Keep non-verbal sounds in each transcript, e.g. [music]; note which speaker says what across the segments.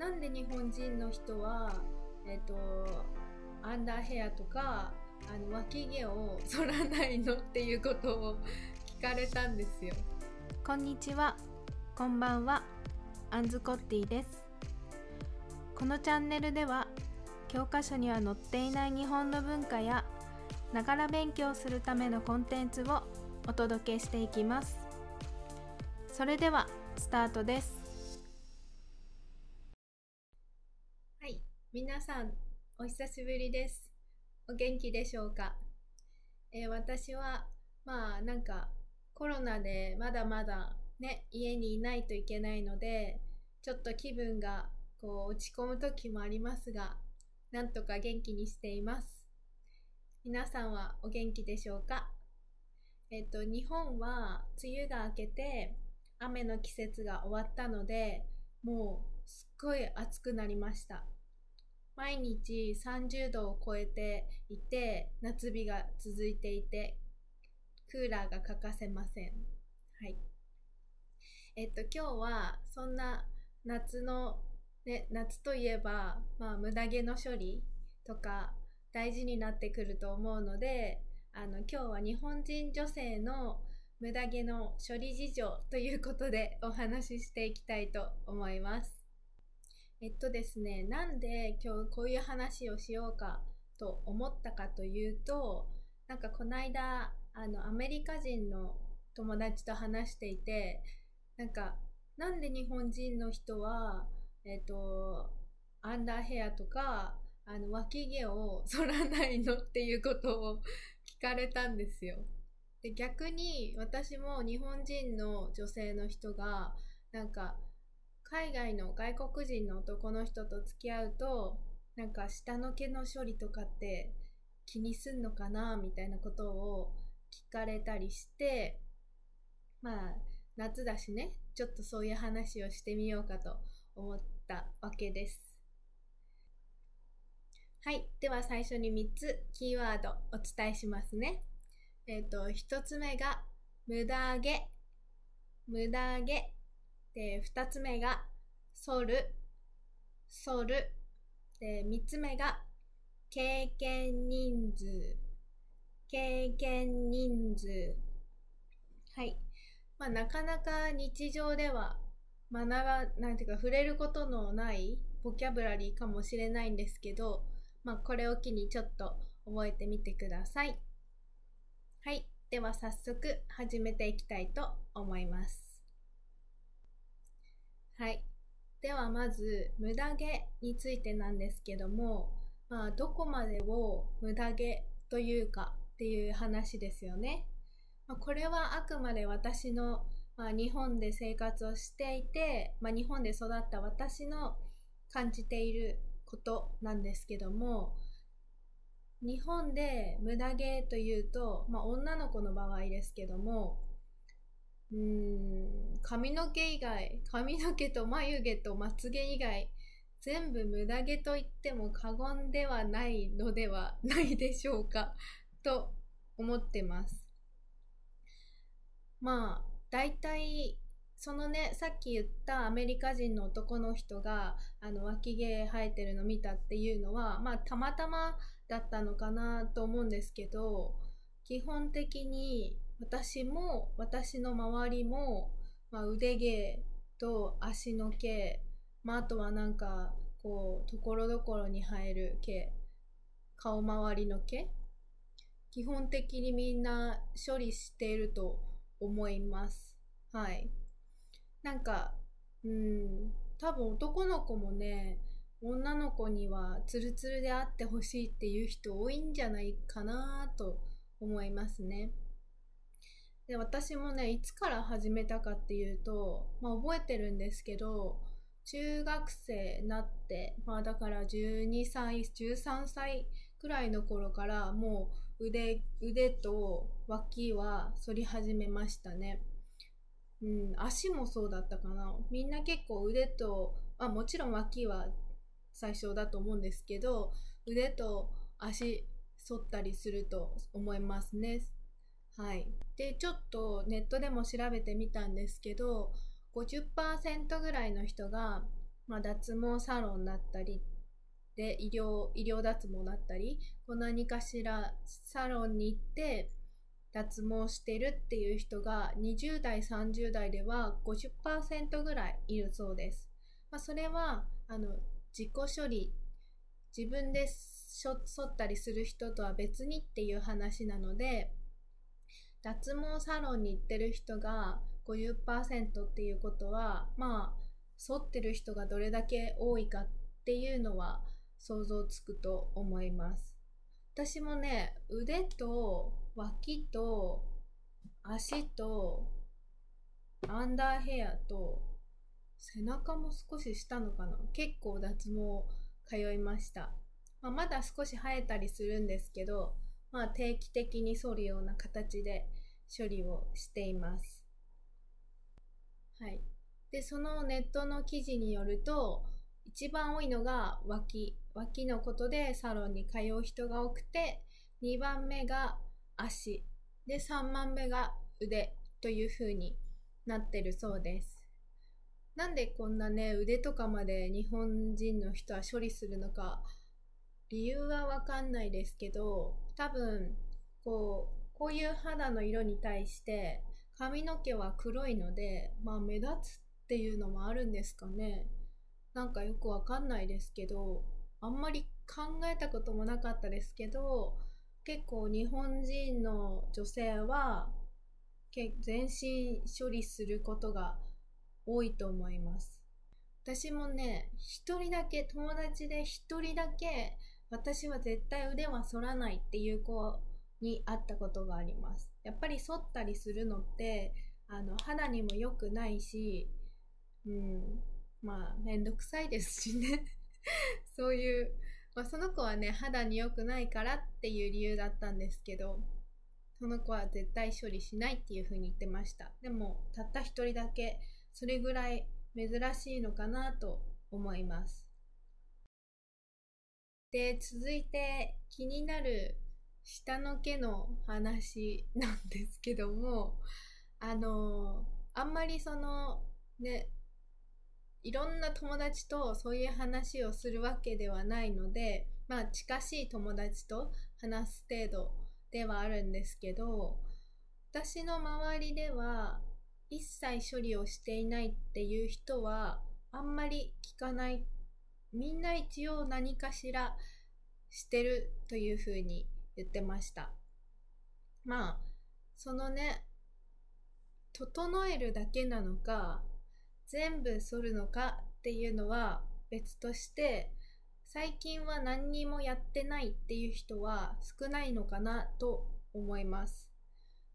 Speaker 1: なんで日本人の人は、えっ、と、アンダーヘアとか、あの、脇毛を剃らないのっていうことを聞かれたんですよ。
Speaker 2: こんにちは。こんばんは。アンズコッティです。このチャンネルでは、教科書には載っていない日本の文化や、ながら勉強するためのコンテンツをお届けしていきます。それでは、スタートです。
Speaker 1: 皆さん、お久しぶりです。お元気でしょうか、えー私は、まあ、なんか、コロナでまだまだね、家にいないといけないので、ちょっと気分がこう落ち込む時もありますが、なんとか元気にしています。皆さんはお元気でしょうか？えっと、日本は梅雨が明けて雨の季節が終わったので、もうすっごい暑くなりました。毎日30度を超えていて、夏日が続いていて、クーラーが欠かせません。はい。えっと、今日はそんな夏の、ね、夏といえば、まあ、無駄毛の処理とか大事になってくると思うので、あの、今日は日本人女性の無駄毛の処理事情ということでお話ししていきたいと思います。えっとですね、なんで今日こういう話をしようかと思ったかというと、なんかこの間、あの、アメリカ人の友達と話していて、なんか、なんで日本人の人は、えっと、アンダーヘアとか、あの、脇毛を剃らないのっていうことを聞かれたんですよ。で、逆に私も日本人の女性の人が、なんか、海外の外国人の男の人と付き合うと、なんか下の毛の処理とかって気にすんのかなみたいなことを聞かれたりして、まあ、夏だしね、ちょっとそういう話をしてみようかと思ったわけです。はい。では最初に3つキーワードお伝えしますね。えっ、と、1つ目が無駄毛。無駄毛。で、2つ目が剃る。剃る。で、3つ目が経験人数。経験人数。はい。まあ、なかなか日常では学ば、なんていうか触れることのないボキャブラリーかもしれないんですけど、まあ、これを機にちょっと覚えてみてください。はい。では早速始めていきたいと思います。はい。ではまず、無駄毛についてなんですけども、まあ、どこまでを無駄毛というかっていう話ですよね。まあ、これはあくまで私の、まあ、日本で生活をしていて、まあ、日本で育った私の感じていることなんですけども、日本で無駄毛というと、まあ、女の子の場合ですけども、うーん、髪の毛以外、髪の毛と眉毛とまつ毛以外、全部無駄毛と言っても過言ではないのではないでしょうか、[laughs] と思ってます。まあ、大体、そのね、さっき言ったアメリカ人の男の人が、あの、脇毛生えてるの見たっていうのは、まあ、たまたまだったのかなと思うんですけど、基本的に私も、私の周りも、まあ、腕毛と足の毛、まあ、あとはなんか、こう、ところどころに生える毛、顔周りの毛、基本的にみんな処理していると思います。はい。なんか、うん、多分男の子もね、女の子にはツルツルであってほしいっていう人多いんじゃないかなと思いますね。で、私もね、いつから始めたかっていうと、まあ覚えてるんですけど、中学生になって、まあだから12歳、13歳くらいの頃からもう腕、腕と脇は反り始めましたね。うん、足もそうだったかな。みんな結構腕と、あ、もちろん脇は最初だと思うんですけど、腕と足反ったりすると思いますね。はい。で、ちょっとネットでも調べてみたんですけど、50%ぐらいの人がまあ、脱毛サロンだったりで医療医療脱毛だったりこう何かしらサロンに行って脱毛してるっていう人が20代30代では50%ぐらいいるそうです。まあ、それはあの自己処理自分で剃ったりする人とは別にっていう話なので脱毛サロンに行ってる人が50%っていうことはまあ剃ってる人がどれだけ多いかっていうのは想像つくと思います。私もね腕と脇と足とアンダーヘアと背中も少ししたのかな。結構脱毛通いました、まあ、まだ少し生えたりするんですけど、まあ、定期的に剃るような形で処理をしています。はい。でそのネットの記事によると一番多いのが脇脇のことでサロンに通う人が多くて2番目が足で3番目が腕という風になってるそうです。なんでこんなね腕とかまで日本人の人は処理するのか理由はわかんないですけど多分こうこういう肌の色に対して髪の毛は黒いのでまあ目立つっていうのもあるんですかね。なんかよくわかんないですけどあんまり考えたこともなかったですけど結構日本人の女性は全身処理することが多いと思います。私もね一人だけ友達で一人だけ私は絶対腕は反らないっていう子に会ったことがあります。やっぱり反ったりするのってあの肌にも良くないしうんまあめんどくさいですしね。[laughs] そういう、まあ、その子はね肌に良くないからっていう理由だったんですけどその子は絶対処理しないっていう風に言ってました。でもたった一人だけそれぐらい珍しいのかなと思います。で、続いて気になる下の毛の話 [laughs] なんですけども、あの、あんまりその、ね、いろんな友達とそういう話をするわけではないので、まあ近しい友達と話す程度ではあるんですけど、私の周りでは一切処理をしていないっていう人はあんまり聞かないみんな一応何かしらしてるというふうに言ってました。まあそのね整えるだけなのか全部剃るのかっていうのは別として最近は何にもやってないっていう人は少ないのかなと思います。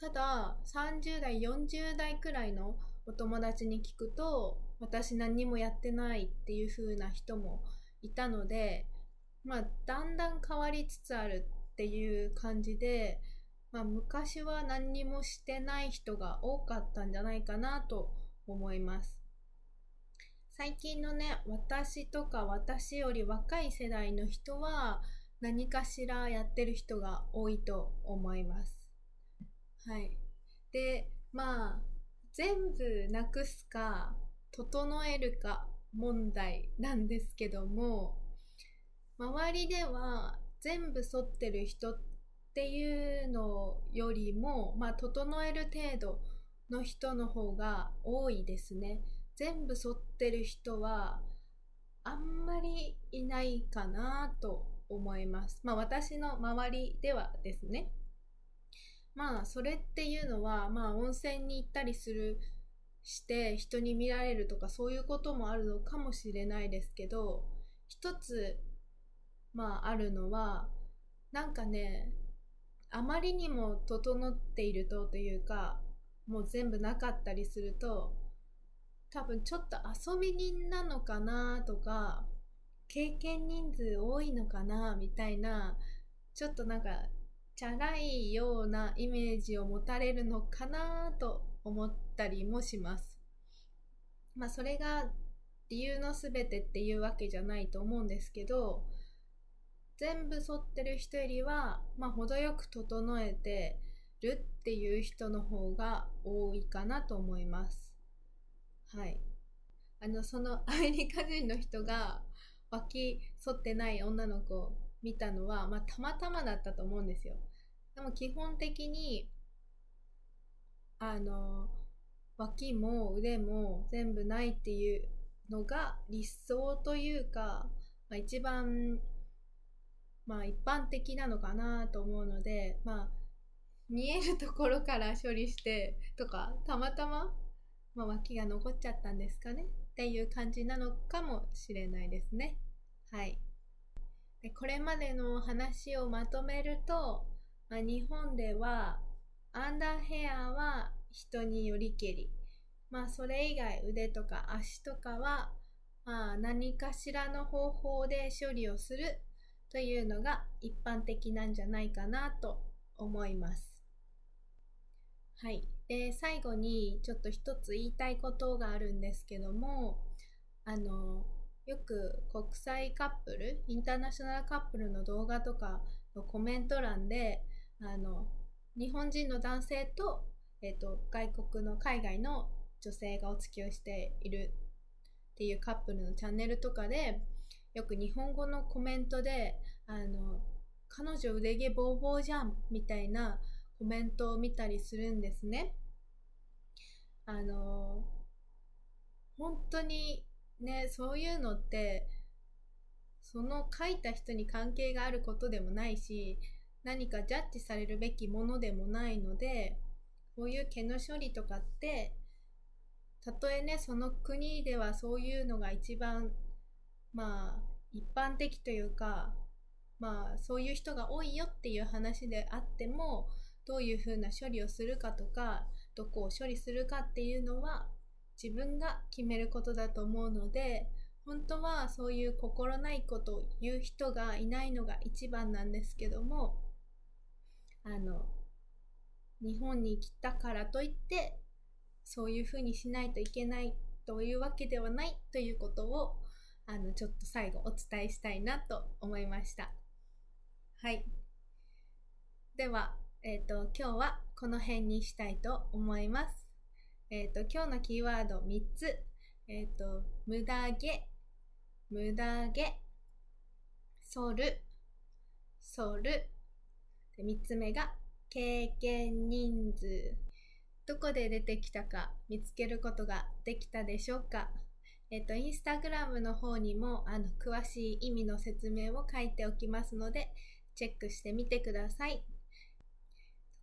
Speaker 1: ただ30代40代くらいのお友達に聞くと私何もやってないっていう風な人もいたのでまあだんだん変わりつつあるっていう感じで、まあ、昔は何にもしてない人が多かったんじゃないかなと思います最近のね私とか私より若い世代の人は何かしらやってる人が多いと思いますはい。で、まあ、全部なくすか、整えるか問題なんですけども、周りでは全部剃ってる人っていうのよりも、まあ、整える程度の人の方が多いですね。全部剃ってる人はあんまりいないかなと思います。まあ私の周りではですね。まあそれっていうのはまあ温泉に行ったりするして人に見られるとかそういうこともあるのかもしれないですけど一つまああるのはなんかねあまりにも整っているとというかもう全部なかったりすると多分ちょっと遊び人なのかなとか経験人数多いのかなみたいなちょっとなんかチャラいようなイメージを持たれるのかなと思ったりもします。まあそれが理由の全てっていうわけじゃないと思うんですけど全部沿ってる人よりは、まあ、程よく整えてるっていう人の方が多いかなと思います。はい。あの、そのアメリカ人の人が脇剃ってない女の子を見たのは、まあ、たまたまだったと思うんですよ。でも基本的に、あの、脇も腕も全部ないっていうのが理想というか、まあ、一番、まあ一般的なのかなと思うので、まあ見えるところから処理してとか、たまたま、まあ、脇が残っちゃったんですかねっていう感じなのかもしれないですね。はい。でこれまでの話をまとめると、まあ、日本ではアンダーヘアは人によりけり、まあそれ以外腕とか足とかは、まあ何かしらの方法で処理をするというのが一般的なんじゃないかなと思います。はい。で、最後にちょっと一つ言いたいことがあるんですけども、あの、よく国際カップル、インターナショナルカップルの動画とかのコメント欄で、あの、日本人の男性と、えっ、ー、と、外国の海外の女性がお付き合いしているっていうカップルのチャンネルとかで、よく日本語のコメントで、あの、彼女腕毛ボーボーじゃんみたいなコメントを見たりするんですね。あの、本当にね、そういうのって、その書いた人に関係があることでもないし、何かジャッジされるべきものでもないので、こういう毛の処理とかって、たとえね、その国ではそういうのが一番、まあ、一般的というか、まあ、そういう人が多いよっていう話であっても、どういうふうな処理をするかとかどこを処理するかっていうのは自分が決めることだと思うので本当はそういう心ないことを言う人がいないのが一番なんですけどもあの日本に来たからといってそういうふうにしないといけないというわけではないということをあのちょっと最後お伝えしたいなと思いました。はい。では、えっ、ー、と、今日はこの辺にしたいと思います。えっ、ー、と、今日のキーワード3つ。えっ、ー、と、無駄毛、無駄毛、反る、反る。で3つ目が、経験人数。どこで出てきたか見つけることができたでしょうかえっ、と、インスタグラムの方にも、あの、詳しい意味の説明を書いておきますので、チェックしてみてください。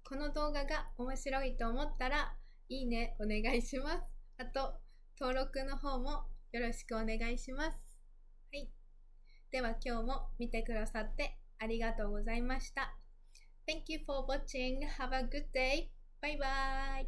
Speaker 1: この動画が面白いと思ったら、いいねお願いします。あと、登録の方もよろしくお願いします。はい。では今日も見てくださってありがとうございました。Thank you for watching. Have a good day. Bye bye.